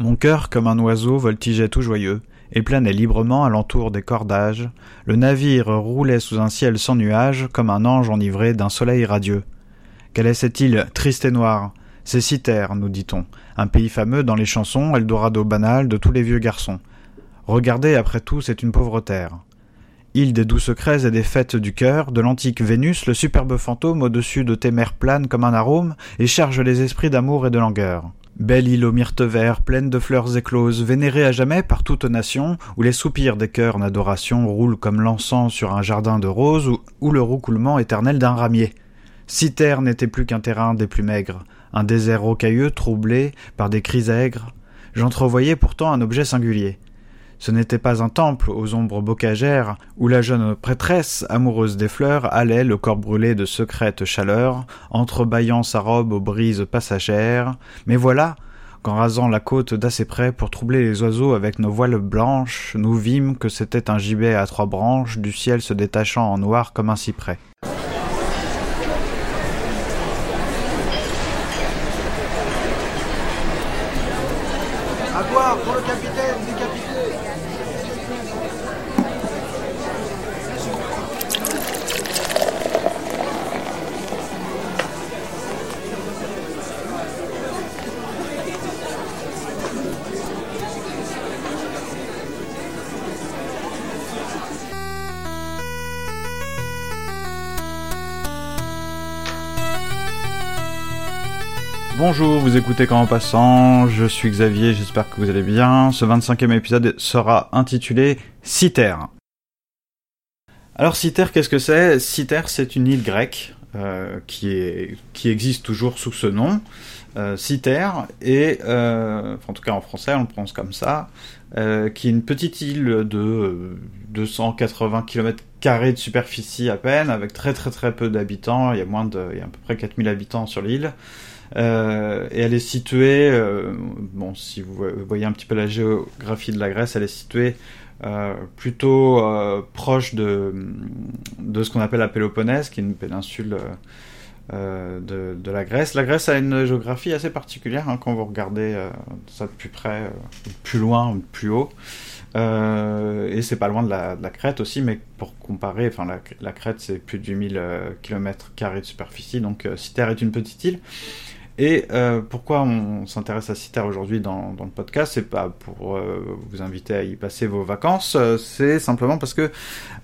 Mon cœur, comme un oiseau, voltigeait tout joyeux, et planait librement alentour des cordages. Le navire roulait sous un ciel sans nuages, comme un ange enivré d'un soleil radieux. Quelle est cette île triste et noire? C'est Citer, nous dit-on, un pays fameux dans les chansons, Eldorado banal de tous les vieux garçons. Regardez, après tout, c'est une pauvre terre. Île des doux secrets et des fêtes du cœur, de l'antique Vénus, le superbe fantôme au-dessus de tes mers plane comme un arôme et charge les esprits d'amour et de langueur. Belle île aux myrtes verts, pleine de fleurs écloses, vénérée à jamais par toute nation, où les soupirs des cœurs d'adoration roulent comme l'encens sur un jardin de roses, ou, le roucoulement éternel d'un ramier. Citer n'était plus qu'un terrain des plus maigres, un désert rocailleux troublé par des cris aigres. J'entrevoyais pourtant un objet singulier. Ce n'était pas un temple aux ombres bocagères où la jeune prêtresse, amoureuse des fleurs, allait, le corps brûlé de secrète chaleur, entrebâillant sa robe aux brises passagères. Mais voilà, qu'en rasant la côte d'assez près pour troubler les oiseaux avec nos voiles blanches, nous vîmes que c'était un gibet à trois branches, du ciel se détachant en noir comme un cyprès. À boire pour le capitaine Bonjour, vous écoutez Quand en passant, je suis Xavier, j'espère que vous allez bien. Ce 25e épisode sera intitulé Citer. Alors Citer, qu'est-ce que c'est? Citer, c'est une île grecque euh, qui, existe toujours sous ce nom, euh, Citer, et euh, en tout cas en français on le prononce comme ça, euh, qui est une petite île de 280 km de superficie à peine, avec très très très peu d'habitants, il y a il y a à peu près 4000 habitants sur l'île. Euh, et elle est située, euh, bon, si vous voyez un petit peu la géographie de la Grèce, elle est située euh, plutôt proche de, ce qu'on appelle la Péloponnèse, qui est une péninsule de, la Grèce. La Grèce a une géographie assez particulière hein, quand vous regardez ça de plus près, plus loin, plus haut. Et c'est pas loin de la, Crète aussi, mais pour comparer, enfin la, Crète c'est plus de 8000 km de superficie, donc Citer est une petite île. Et euh, pourquoi on s'intéresse à Citer aujourd'hui dans, dans, le podcast C'est pas pour euh, vous inviter à y passer vos vacances, euh, c'est simplement parce que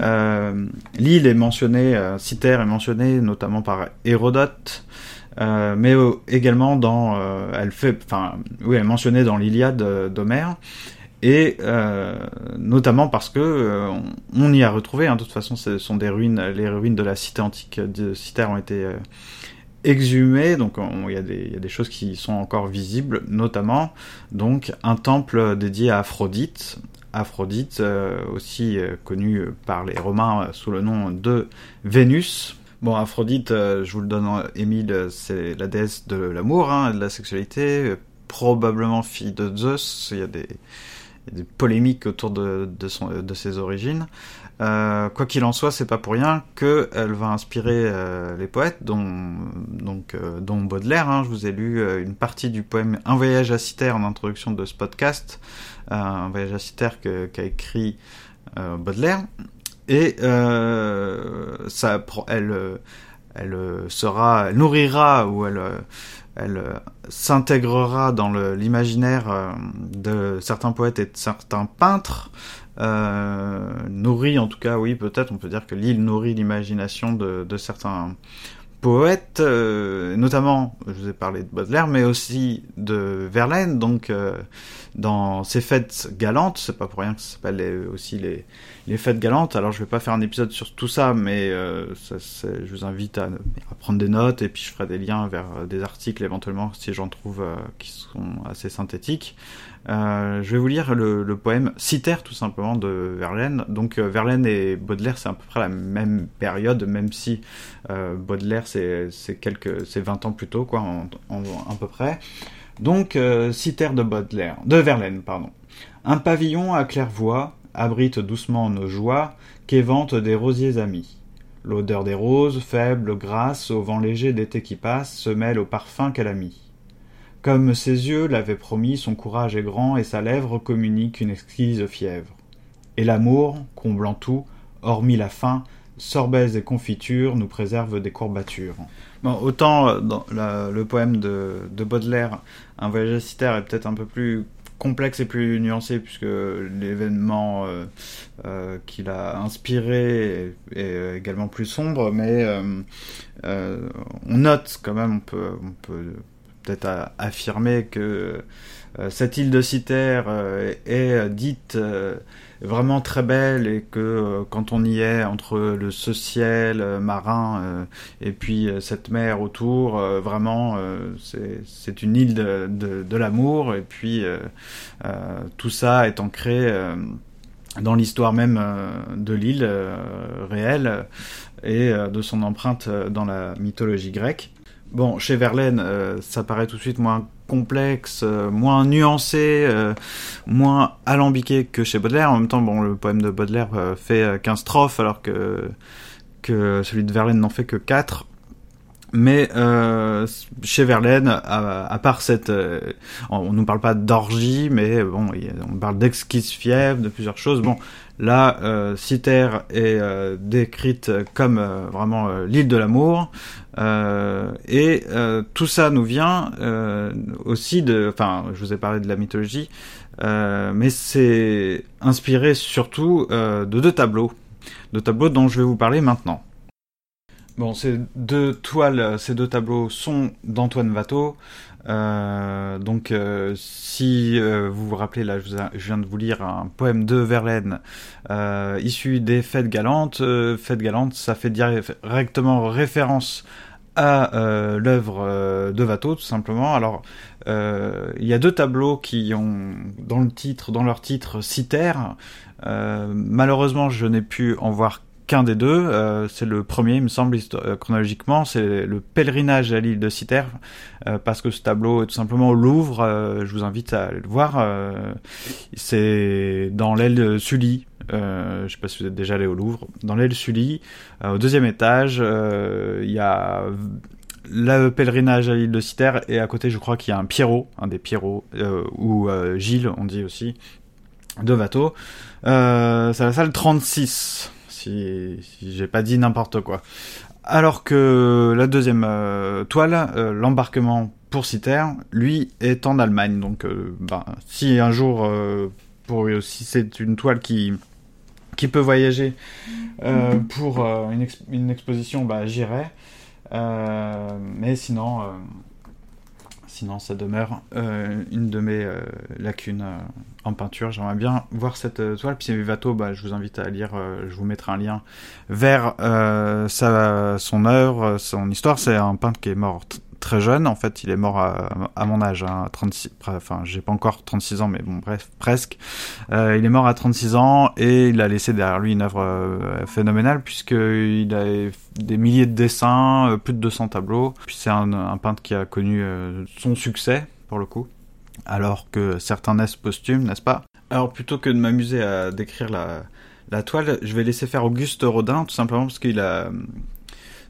euh, l'île est mentionnée, Citer est mentionnée notamment par Hérodote, mais également dans, elle fait, enfin, oui, elle est mentionnée dans l'Iliade d'Homère. Et notamment parce que on, on, y a retrouvé, hein, de toute façon, ce sont des ruines, les ruines de la cité antique de Citer ont été exhumé, donc il y, a des choses qui sont encore visibles, notamment donc un temple dédié à Aphrodite, Aphrodite euh, aussi euh, connue par les Romains sous le nom de Vénus. Bon, Aphrodite, euh, je vous le donne, Émile, c'est la déesse de l'amour, hein, de la sexualité, probablement fille de Zeus. Il y a des, des polémiques autour de, de, son, de ses origines. Euh, quoi qu'il en soit, c'est pas pour rien qu'elle va inspirer euh, les poètes, dont, donc, euh, dont Baudelaire. Hein, je vous ai lu une partie du poème Un voyage à Citer en introduction de ce podcast, Un voyage à Citer qu'a écrit Baudelaire. Et ça, elle, elle sera, elle nourrira ou elle elle s'intégrera dans l'imaginaire de certains poètes et de certains peintres, euh, nourrit en tout cas, oui, peut-être, on peut dire que l'île nourrit l'imagination de, certains poètes, euh, notamment, je vous ai parlé de Baudelaire, mais aussi de Verlaine, donc euh, dans ses fêtes galantes, c'est pas pour rien que ça s'appelle aussi les, les fêtes galantes, alors je vais pas faire un épisode sur tout ça, mais euh, je vous invite à, prendre des notes, et puis je ferai des liens vers des articles éventuellement, si j'en trouve euh, qui sont assez synthétiques. Euh, je vais vous lire le, poème Citer tout simplement de Verlaine. Donc Verlaine et Baudelaire c'est à peu près la même période, même si Baudelaire c'est quelques c'est 20 ans plus tôt quoi, à peu près. Donc euh, Citer de Baudelaire, de Verlaine pardon. Un pavillon à claire-voie abrite doucement nos joies qu'éventent des rosiers amis. L'odeur des roses, faible, grasse, au vent léger d'été qui passe, se mêle au parfum qu'elle a mis Comme ses yeux l'avaient promis, son courage est grand et sa lèvre communique une exquise fièvre. Et l'amour, comblant tout, hormis la faim, sorbets et confitures nous préserve des courbatures. Autant euh, dans le poème de, Baudelaire, Un voyage à Citer est peut-être un peu plus complexe et plus nuancé puisque l'événement euh, euh, qu'il a inspiré est, également plus sombre, mais on note quand même, on peut peut-être affirmer que cette île de Citer est dite vraiment très belle et que euh, quand on y est entre le ce ciel euh, marin euh, et puis cette mer autour, vraiment c'est une île de, de l'amour et puis tout ça est ancré dans l'histoire même de l'île réelle et de son empreinte dans la mythologie grecque. Bon, chez Verlaine, ça paraît tout de suite moins complexe, euh, moins nuancé, euh, moins alambiqué que chez Baudelaire. En même temps, bon, le poème de Baudelaire euh, fait 15 strophes alors que, que celui de Verlaine n'en fait que 4. Mais chez Verlaine, à, part cette, on, ne nous parle pas d'orgie, mais bon, on parle d'exquise fièvre, de plusieurs choses. Bon, là, Citer est décrite comme vraiment l'île de l'amour. Euh, et euh, tout ça nous vient euh, aussi de, enfin, je vous ai parlé de la mythologie, mais c'est inspiré surtout de deux tableaux, deux tableaux dont je vais vous parler maintenant. Bon, ces deux toiles, ces deux tableaux sont d'Antoine Watteau. donc, si vous vous rappelez, là, je, viens de vous lire un poème de Verlaine issu des Fêtes galantes. Fêtes galantes, ça fait directement référence à euh, l'œuvre euh, de Watteau, tout simplement. Alors, euh, il y a deux tableaux qui ont, dans le titre, dans leur titre, Citer. malheureusement, je n'ai pu en voir qu'un des deux. c'est le premier, il me semble, chronologiquement. C'est le pèlerinage à l'île de Citer, parce que ce tableau est tout simplement au Louvre. je vous invite à aller le voir. c'est dans l'aile Sully, euh, je sais pas si vous êtes déjà allé au Louvre. Dans l'aile Sully, euh, au deuxième étage, euh, il y a le pèlerinage à l'île de Citer et à côté, je crois qu'il y a un Pierrot, un des Pierrots, ou Gilles, on dit aussi, de Watteau. c'est la salle 36, si, si j'ai pas dit n'importe quoi. Alors que la deuxième toile, l'embarquement pour Citer, lui, est en Allemagne. Donc, ben, si un jour, pour aussi, c'est une toile qui peut voyager euh, pour euh, une, exposition, bah, j'irai. Euh, mais sinon, sinon, ça demeure une de mes lacunes en peinture. J'aimerais bien voir cette toile. Puis Vivato, bah, je vous invite à lire, je vous mettrai un lien vers sa, son œuvre, son histoire. C'est un peintre qui est mort très jeune. En fait, il est mort à, mon âge, hein, 36, enfin, j'ai pas encore 36 ans, mais bon, bref, presque. Euh, il est mort à 36 ans et il a laissé derrière lui une œuvre euh, phénoménale puisqu'il a des milliers de dessins, euh, plus de 200 tableaux. Puis c'est un, peintre qui a connu son succès, pour le coup. Alors que certains naissent posthumes, n'est-ce pas? Alors plutôt que de m'amuser à décrire la toile, je vais laisser faire Auguste Rodin, tout simplement parce qu'il a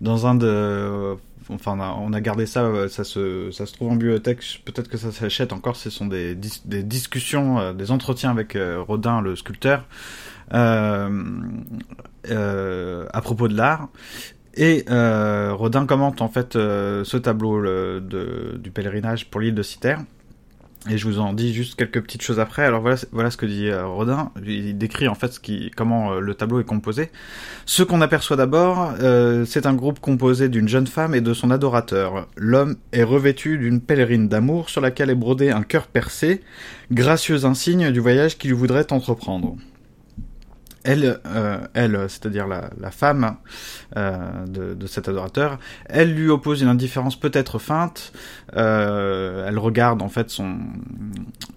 dans un de enfin on a, gardé ça, euh, ça se, trouve en bibliothèque, peut-être que ça s'achète encore, ce sont des, discussions, euh, des entretiens avec euh, Rodin, le sculpteur, à propos de l'art. Et Rodin commente en fait ce tableau du pèlerinage pour l'île de Citer. Et je vous en dis juste quelques petites choses après. Alors voilà, ce que dit euh, Rodin. Il décrit en fait ce qui, comment euh, le tableau est composé. Ce qu'on aperçoit d'abord, euh, c'est un groupe composé d'une jeune femme et de son adorateur. L'homme est revêtu d'une pèlerine d'amour sur laquelle est brodé un cœur percé, gracieux insigne du voyage qu'il voudrait entreprendre elle, euh, elle c'est-à-dire la, femme euh, de, cet adorateur, elle lui oppose une indifférence peut-être feinte. Euh, elle regarde en fait son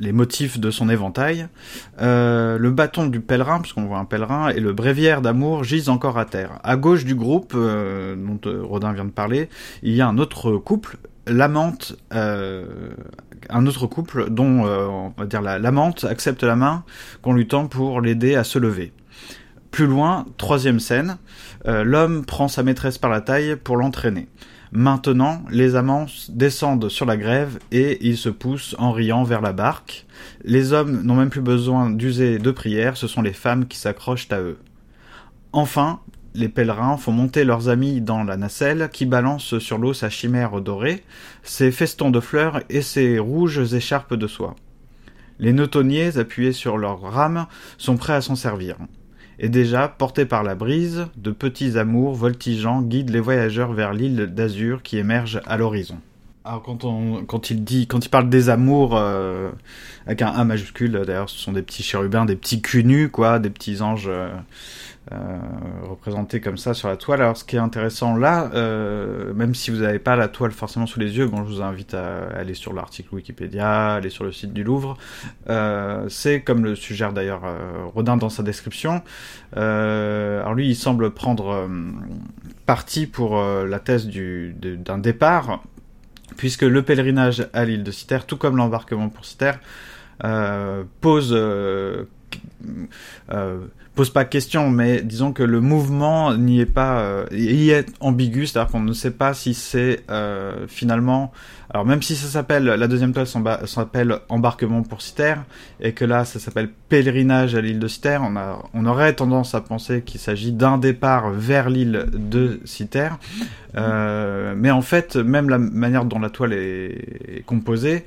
les motifs de son éventail. Euh, le bâton du pèlerin, puisqu'on voit un pèlerin, et le bréviaire d'amour gisent encore à terre. À gauche du groupe euh, dont euh, Rodin vient de parler, il y a un autre couple, l'amante un autre couple dont on va dire l'amante accepte la main qu'on lui tend pour l'aider à se lever. Plus loin, troisième scène, euh, l'homme prend sa maîtresse par la taille pour l'entraîner. Maintenant, les amants descendent sur la grève et ils se poussent en riant vers la barque. Les hommes n'ont même plus besoin d'user de prières, ce sont les femmes qui s'accrochent à eux. Enfin, les pèlerins font monter leurs amis dans la nacelle qui balance sur l'eau sa chimère dorée, ses festons de fleurs et ses rouges écharpes de soie. Les neutonniers, appuyés sur leurs rames, sont prêts à s'en servir. Et déjà, portés par la brise, de petits amours voltigeants guident les voyageurs vers l'île d'azur qui émerge à l'horizon. Alors quand on quand il dit quand il parle des amours euh, avec un A majuscule d'ailleurs ce sont des petits chérubins des petits cunus quoi des petits anges euh, euh, représenté comme ça sur la toile. Alors ce qui est intéressant là, euh, même si vous n'avez pas la toile forcément sous les yeux, bon je vous invite à aller sur l'article Wikipédia, aller sur le site du Louvre. Euh, c'est comme le suggère d'ailleurs Rodin dans sa description. alors lui il semble prendre parti pour la thèse du, d'un départ, puisque le pèlerinage à l'île de Citer, tout comme l'embarquement pour Citer, pose pose pas question, mais disons que le mouvement n'y est pas, euh, y est ambigu, c'est-à-dire qu'on ne sait pas si c'est euh, finalement, alors même si ça s'appelle, la deuxième toile s'appelle embarquement pour Citer, et que là ça s'appelle pèlerinage à l'île de Citer, on, a, on aurait tendance à penser qu'il s'agit d'un départ vers l'île de Citer, euh, mais en fait, même la manière dont la toile est, composée,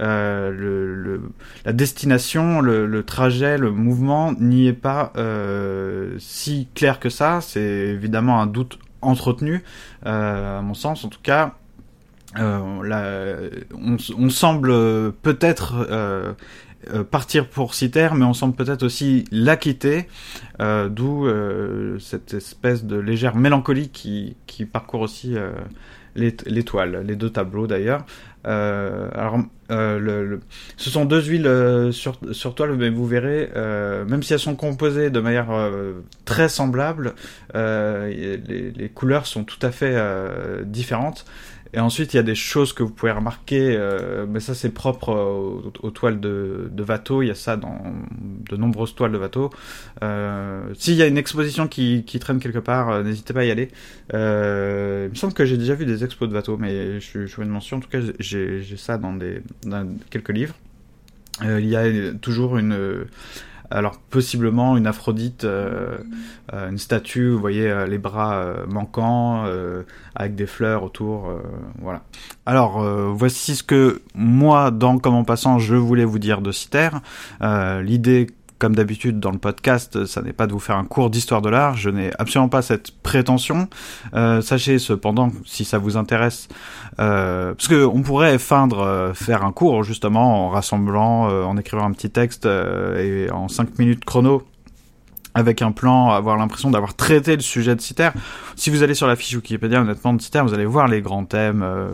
euh, la destination, le, trajet, le mouvement n'y est pas euh, si clair que ça. C'est évidemment un doute entretenu, à mon sens en tout cas. on, on, semble peut-être euh, partir pour Citer, mais on semble peut-être aussi la quitter, euh, d'où euh, cette espèce de légère mélancolie qui parcourt aussi l'étoile, les deux tableaux d'ailleurs. Alors, le, ce sont deux huiles sur, sur toile, mais vous verrez, même si elles sont composées de manière très semblable, les, couleurs sont tout à fait différentes. Et ensuite, il y a des choses que vous pouvez remarquer, euh, mais ça c'est propre aux, toiles de, de, il y a ça dans de nombreuses toiles de Watteau. Euh, S'il y a une exposition qui, traîne quelque part, euh, n'hésitez pas à y aller. Euh, il me semble que j'ai déjà vu des expos de Watteau, mais je, je fais une mention, en tout cas j'ai ça dans, quelques livres. Euh, il y a toujours une alors possiblement une Aphrodite, euh, euh, une statue, vous voyez euh, les bras manquants avec des fleurs autour, voilà. Alors voici ce que moi, dans Comment passant, je voulais vous dire de Citer. L'idée comme d'habitude dans le podcast, ça n'est pas de vous faire un cours d'histoire de l'art, je n'ai absolument pas cette prétention. Euh, sachez cependant, si ça vous intéresse, euh, parce que on pourrait feindre euh, faire un cours justement en rassemblant, euh, en écrivant un petit texte et en 5 minutes chrono avec un plan, avoir l'impression d'avoir traité le sujet de Citer. Si vous allez sur la fiche Wikipédia, honnêtement, de Citer, vous allez voir les grands thèmes, euh,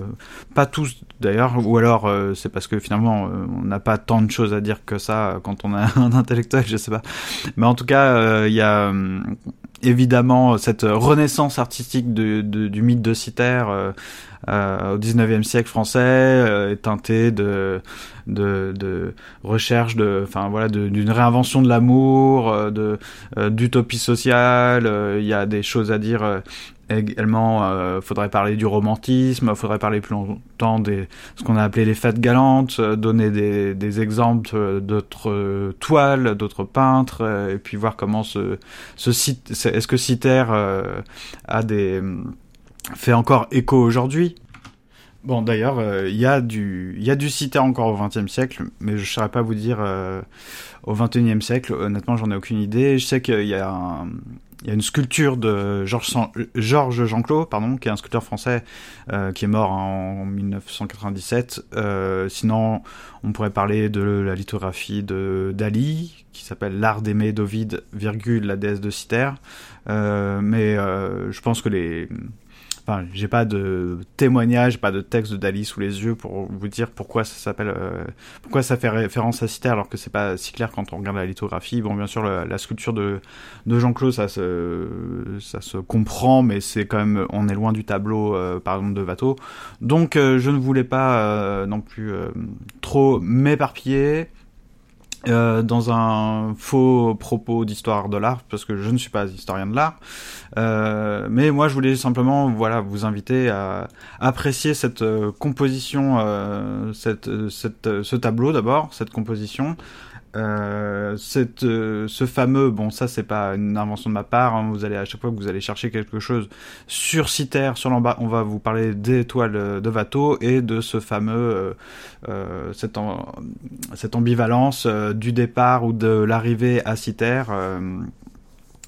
pas tous d'ailleurs, ou alors euh, c'est parce que finalement euh, on n'a pas tant de choses à dire que ça quand on a un intellectuel, je sais pas. Mais en tout cas, il y a évidemment cette renaissance artistique du mythe de Citer euh, au 19e siècle français euh, est teinté de, de, de recherche de enfin voilà d'une réinvention de l'amour euh, de d'utopie sociale. Il y a des choses à dire également euh, faudrait parler du romantisme faudrait parler plus longtemps des ce qu'on a appelé les fêtes galantes donner des, des exemples d'autres toiles d'autres peintres et puis voir comment ce ce site est-ce que Citer a des fait encore écho aujourd'hui. Bon, d'ailleurs, euh, il y a du, y a du cité encore au XXe siècle, mais je ne saurais pas vous dire euh, au XXIe siècle. Honnêtement, j'en ai aucune idée. Je sais qu'il y a y a une sculpture de Georges Jean-Claude, pardon, qui est un sculpteur français euh, qui est mort en 1997. Euh, sinon, on pourrait parler de la lithographie de Dali, qui s'appelle L'art d'aimer d'Ovide, virgule la déesse de Citer. Euh, mais euh, je pense que les Enfin, j'ai pas de témoignage, pas de texte de Dali sous les yeux pour vous dire pourquoi ça s'appelle, euh, pourquoi ça fait référence à Citer alors que c'est pas si clair quand on regarde la lithographie. Bon, bien sûr, la, sculpture de, de Jean-Claude, ça se, ça se comprend, mais c'est quand même, on est loin du tableau, euh, par exemple, de Watteau. Donc, euh, je ne voulais pas non plus trop m'éparpiller. Euh, dans un faux propos d'histoire de l'art, parce que je ne suis pas historien de l'art. Euh, mais moi, je voulais simplement, voilà, vous inviter à apprécier cette euh, composition, euh, cette, cette, ce tableau d'abord, cette composition, euh, cette, euh, ce fameux, bon ça c'est pas une invention de ma part, hein, vous allez à chaque fois que vous allez chercher quelque chose sur Citer, sur l'embas, on va vous parler des étoiles de Watteau et de ce fameux, euh, euh cette, en, cette ambivalence du départ ou de l'arrivée à Citer.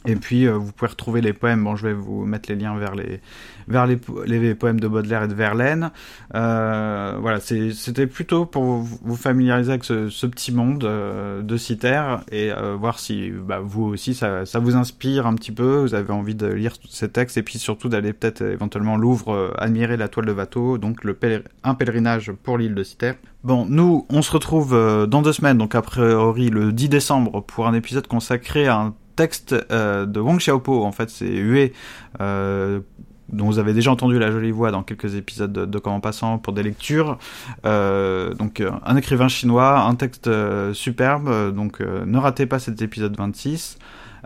Et puis vous pouvez retrouver les poèmes, bon je vais vous mettre les liens vers les, vers les, les poèmes de Baudelaire et de Verlaine. Euh, voilà, c'était plutôt pour vous familiariser avec ce, ce petit monde euh, de Citer et euh, voir si bah, vous aussi ça, ça, vous inspire un petit peu, vous avez envie de lire ces textes et puis surtout d'aller peut-être éventuellement Louvre euh, admirer la toile de Watteau, donc le un pèlerinage pour l'île de Citer. Bon, nous, on se retrouve euh, dans deux semaines, donc a priori le 10 décembre, pour un épisode consacré à un texte euh, de Wang Xiaopo, en fait c'est Hue, euh, dont vous avez déjà entendu la jolie voix dans quelques épisodes de, de Comment Passant pour des lectures. Euh, donc un écrivain chinois, un texte superbe, donc ne ratez pas cet épisode 26.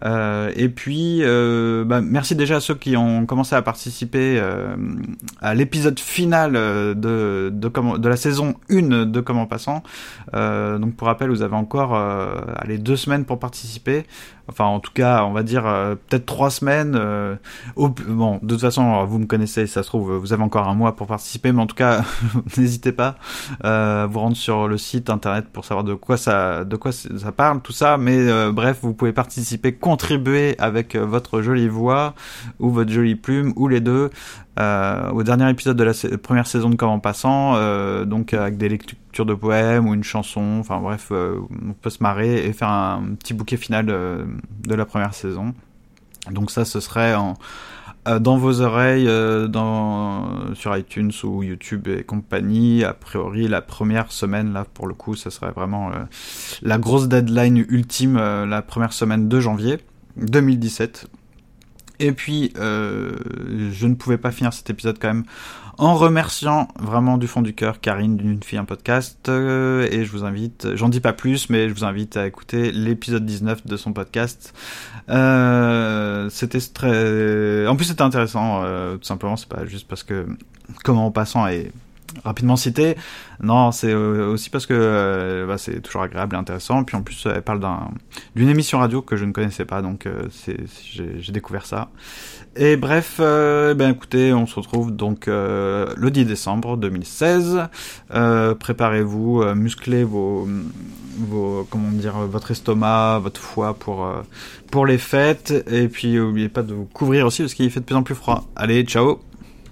Euh, et puis, euh, bah, merci déjà à ceux qui ont commencé à participer euh, à l'épisode final de, de, comment, de la saison 1 de Comment Passant. Euh, donc pour rappel, vous avez encore allez, deux semaines pour participer. Enfin, en tout cas, on va dire peut-être trois semaines. Au, bon, de toute façon, vous me connaissez, ça se trouve, vous avez encore un mois pour participer, mais en tout cas, n'hésitez pas à vous rendre sur le site internet pour savoir de quoi ça, de quoi ça parle, tout ça. Mais bref, vous pouvez participer contribuer avec euh, votre jolie voix ou votre jolie plume ou les deux euh, au dernier épisode de la première saison de Comment Passant, euh, donc avec des lectures de poèmes ou une chanson, enfin bref, on peut se marrer et faire un petit bouquet final de, la première saison. Donc ça, ce serait en, dans vos oreilles, euh, sur iTunes ou YouTube et compagnie. A priori, la première semaine, là, pour le coup, ce serait vraiment euh, la grosse deadline ultime, la première semaine de janvier 2017. Et puis, euh, je ne pouvais pas finir cet épisode quand même en remerciant vraiment du fond du cœur Karine d'une fille un podcast euh, et je vous invite, j'en dis pas plus, mais je vous invite à écouter l'épisode 19 de son podcast. Euh, c'était très, en plus c'était intéressant, euh, tout simplement, c'est pas juste parce que comment en passant est rapidement cité. Non, c'est aussi parce que euh, bah, c'est toujours agréable et intéressant. Puis en plus, elle parle d'une émission radio que je ne connaissais pas, donc euh, j'ai découvert ça. Et bref, euh, ben écoutez, on se retrouve donc euh, le 10 décembre 2016. Euh, Préparez-vous, euh, musclez vos, vos, comment dire, votre estomac, votre foie pour pour les fêtes. Et puis n'oubliez pas de vous couvrir aussi parce qu'il fait de plus en plus froid. Allez, ciao